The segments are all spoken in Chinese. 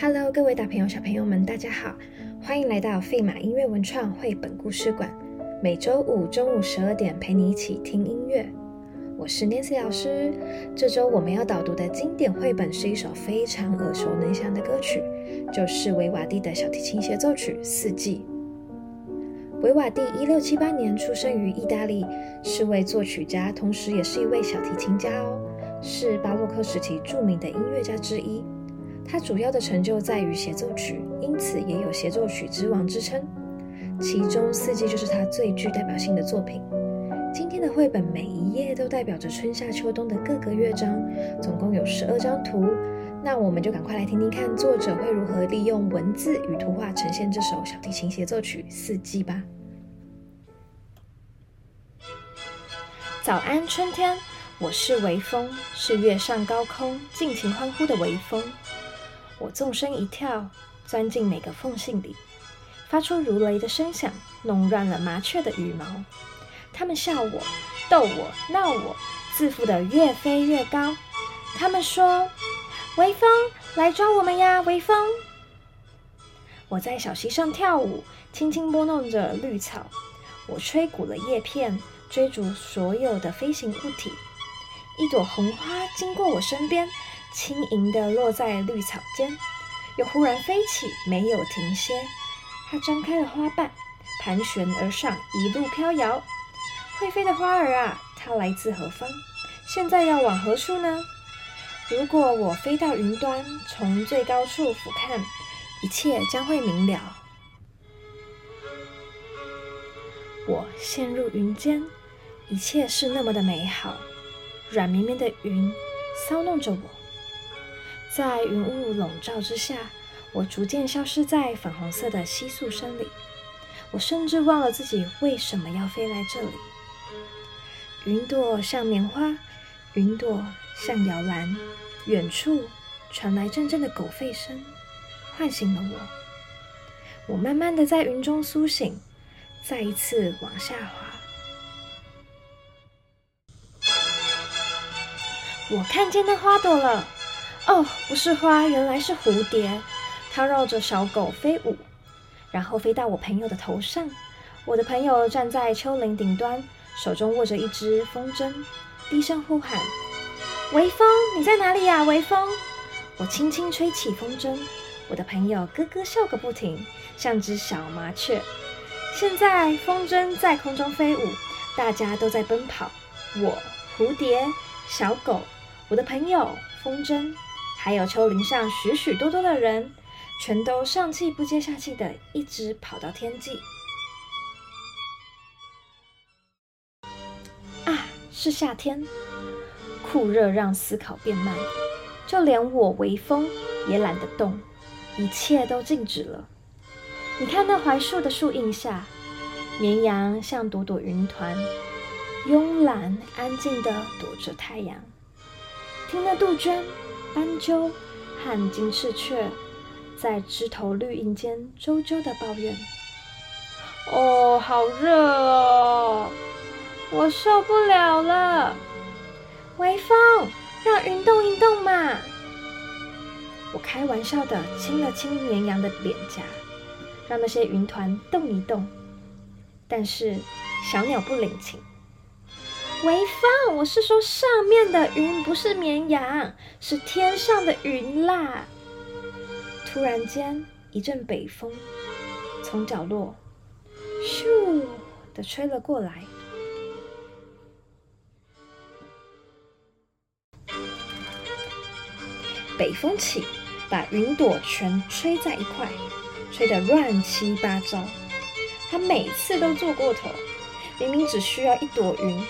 Hello，各位大朋友、小朋友们，大家好，欢迎来到费马音乐文创绘本故事馆。每周五中午十二点，陪你一起听音乐。我是 Nancy 老师。这周我们要导读的经典绘本是一首非常耳熟能详的歌曲，就是维瓦蒂的小提琴协奏曲《四季》。维瓦蒂一六七八年出生于意大利，是位作曲家，同时也是一位小提琴家哦，是巴洛克时期著名的音乐家之一。他主要的成就在于协奏曲，因此也有协奏曲之王之称。其中《四季》就是他最具代表性的作品。今天的绘本每一页都代表着春夏秋冬的各个乐章，总共有十二张图。那我们就赶快来听听看作者会如何利用文字与图画呈现这首小提琴协奏曲《四季》吧。早安，春天！我是微风，是月上高空尽情欢呼的微风。我纵身一跳，钻进每个缝隙里，发出如雷的声响，弄乱了麻雀的羽毛。他们笑我，逗我，闹我，自负的越飞越高。他们说。微风来抓我们呀！微风，我在小溪上跳舞，轻轻拨弄着绿草。我吹鼓了叶片，追逐所有的飞行物体。一朵红花经过我身边，轻盈地落在绿草间，又忽然飞起，没有停歇。它张开了花瓣，盘旋而上，一路飘摇。会飞的花儿啊，它来自何方？现在要往何处呢？如果我飞到云端，从最高处俯瞰，一切将会明了。我陷入云间，一切是那么的美好。软绵绵的云骚弄着我，在云雾笼罩之下，我逐渐消失在粉红色的稀疏声里。我甚至忘了自己为什么要飞来这里。云朵像棉花，云朵。像摇篮，远处传来阵阵的狗吠声，唤醒了我。我慢慢的在云中苏醒，再一次往下滑。我看见那花朵了，哦，不是花，原来是蝴蝶。它绕着小狗飞舞，然后飞到我朋友的头上。我的朋友站在丘陵顶端，手中握着一只风筝，低声呼喊。微风，你在哪里呀？微风，我轻轻吹起风筝，我的朋友咯咯笑个不停，像只小麻雀。现在风筝在空中飞舞，大家都在奔跑。我、蝴蝶、小狗、我的朋友、风筝，还有丘陵上许许多多的人，全都上气不接下气的一直跑到天际。啊，是夏天。酷热让思考变慢，就连我微风也懒得动，一切都静止了。你看那槐树的树荫下，绵羊像朵朵云团，慵懒安静地躲着太阳。听那杜鹃、斑鸠和金翅雀在枝头绿荫间啾啾的抱怨：“哦，好热哦，我受不了了。”微风，让云动一动嘛！我开玩笑的亲了亲绵羊的脸颊，让那些云团动一动。但是小鸟不领情。微风，我是说上面的云，不是绵羊，是天上的云啦。突然间，一阵北风从角落咻的吹了过来。北风起，把云朵全吹在一块，吹得乱七八糟。他每次都做过头，明明只需要一朵云，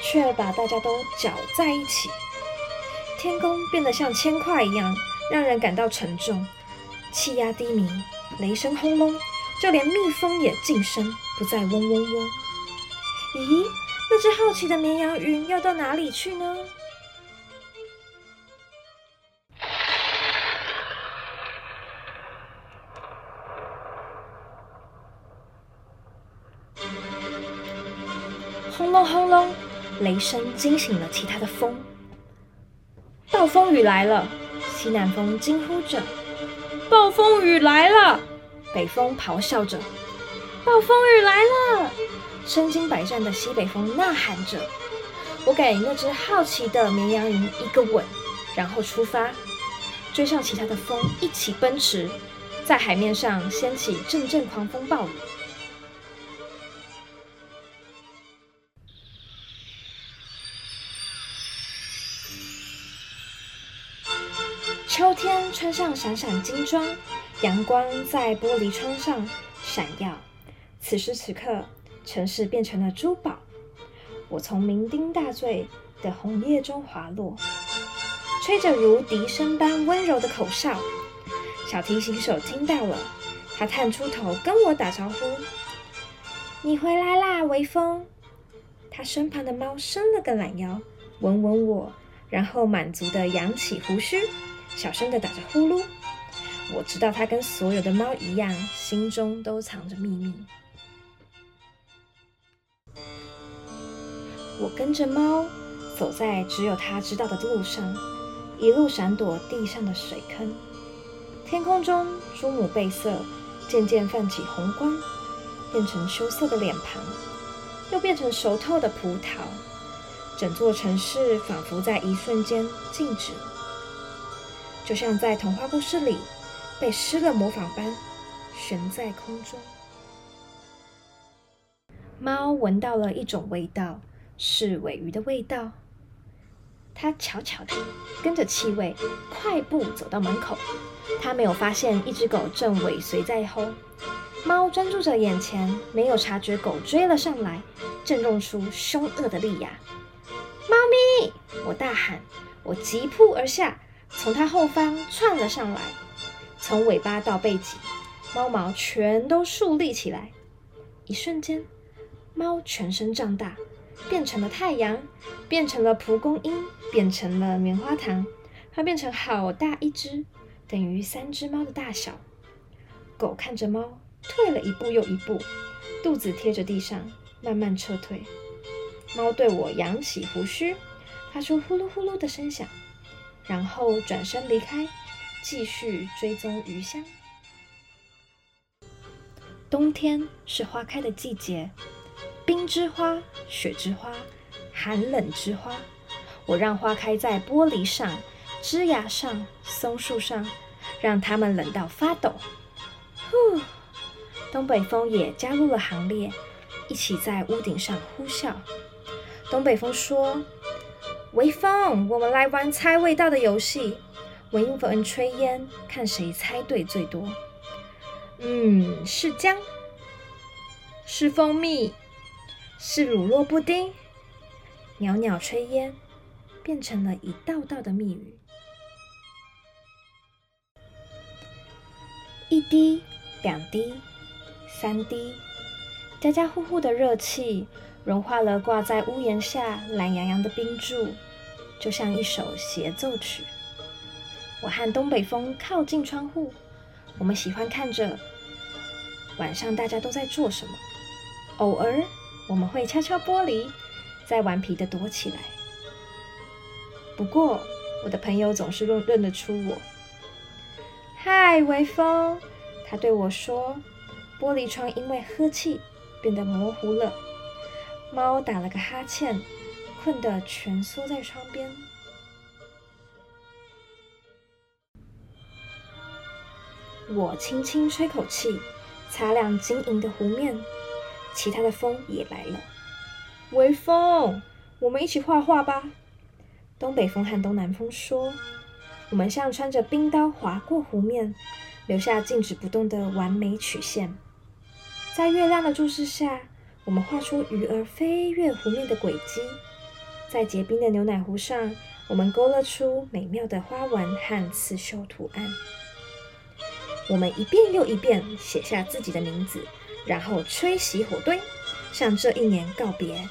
却把大家都搅在一起。天空变得像铅块一样，让人感到沉重。气压低迷，雷声轰隆，就连蜜蜂也静声，不再嗡嗡嗡。咦，那只好奇的绵羊云要到哪里去呢？轰隆轰隆，雷声惊醒了其他的风。暴风雨来了，西南风惊呼着：“暴风雨来了！北风咆哮着：“暴风雨来了！”身经百战的西北风呐喊着。我给那只好奇的绵羊鱼一个吻，然后出发，追上其他的风，一起奔驰，在海面上掀起阵阵狂风暴雨。秋天穿上闪闪金装，阳光在玻璃窗上闪耀。此时此刻，城市变成了珠宝。我从酩酊大醉的红叶中滑落，吹着如笛声般温柔的口哨。小提琴手听到了，他探出头跟我打招呼：“你回来啦，微风。”他身旁的猫伸了个懒腰，闻闻我，然后满足的扬起胡须，小声的打着呼噜。我知道它跟所有的猫一样，心中都藏着秘密。我跟着猫走在只有它知道的路上，一路闪躲地上的水坑。天空中珠母贝色渐渐泛起红光，变成羞涩的脸庞，又变成熟透的葡萄。整座城市仿佛在一瞬间静止了，就像在童话故事里被施了魔法般悬在空中。猫闻到了一种味道。是尾鱼的味道。它悄悄地跟着气味，快步走到门口。它没有发现一只狗正尾随在后。猫专注着眼前，没有察觉狗追了上来，震动出凶恶的利牙。猫咪！我大喊。我急扑而下，从它后方窜了上来。从尾巴到背脊，猫毛全都竖立起来。一瞬间，猫全身胀大。变成了太阳，变成了蒲公英，变成了棉花糖，它变成好大一只，等于三只猫的大小。狗看着猫，退了一步又一步，肚子贴着地上，慢慢撤退。猫对我扬起胡须，发出呼噜呼噜的声响，然后转身离开，继续追踪鱼香。冬天是花开的季节。冰之花，雪之花，寒冷之花，我让花开在玻璃上、枝桠上、松树上，让它们冷到发抖。呼，东北风也加入了行列，一起在屋顶上呼啸。东北风说：“微风，我们来玩猜味道的游戏。闻风吹烟，看谁猜对最多。”嗯，是姜，是蜂蜜。是乳酪布丁，袅袅炊烟变成了一道道的蜜语。一滴，两滴，三滴，家家户户的热气融化了挂在屋檐下懒洋洋的冰柱，就像一首协奏曲。我和东北风靠近窗户，我们喜欢看着晚上大家都在做什么，偶尔。我们会敲敲玻璃，再顽皮的躲起来。不过，我的朋友总是认认得出我。嗨，微风，他对我说。玻璃窗因为喝气变得模糊了。猫打了个哈欠，困得蜷缩在窗边。我轻轻吹口气，擦亮晶莹的湖面。其他的风也来了，微风，我们一起画画吧。东北风和东南风说：“我们像穿着冰刀划过湖面，留下静止不动的完美曲线。在月亮的注视下，我们画出鱼儿飞越湖面的轨迹。在结冰的牛奶壶上，我们勾勒出美妙的花纹和刺绣图案。我们一遍又一遍写下自己的名字。”然后吹熄火堆，向这一年告别。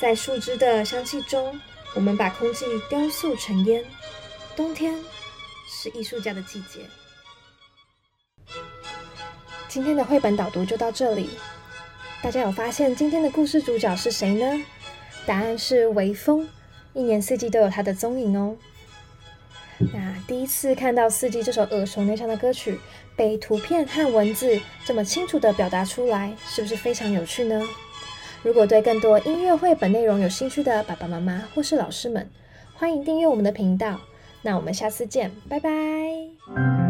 在树枝的香气中，我们把空气雕塑成烟。冬天是艺术家的季节。今天的绘本导读就到这里。大家有发现今天的故事主角是谁呢？答案是微风，一年四季都有它的踪影哦。那第一次看到《四季》这首耳熟能详的歌曲，被图片和文字这么清楚地表达出来，是不是非常有趣呢？如果对更多音乐绘本内容有兴趣的爸爸妈妈或是老师们，欢迎订阅我们的频道。那我们下次见，拜拜。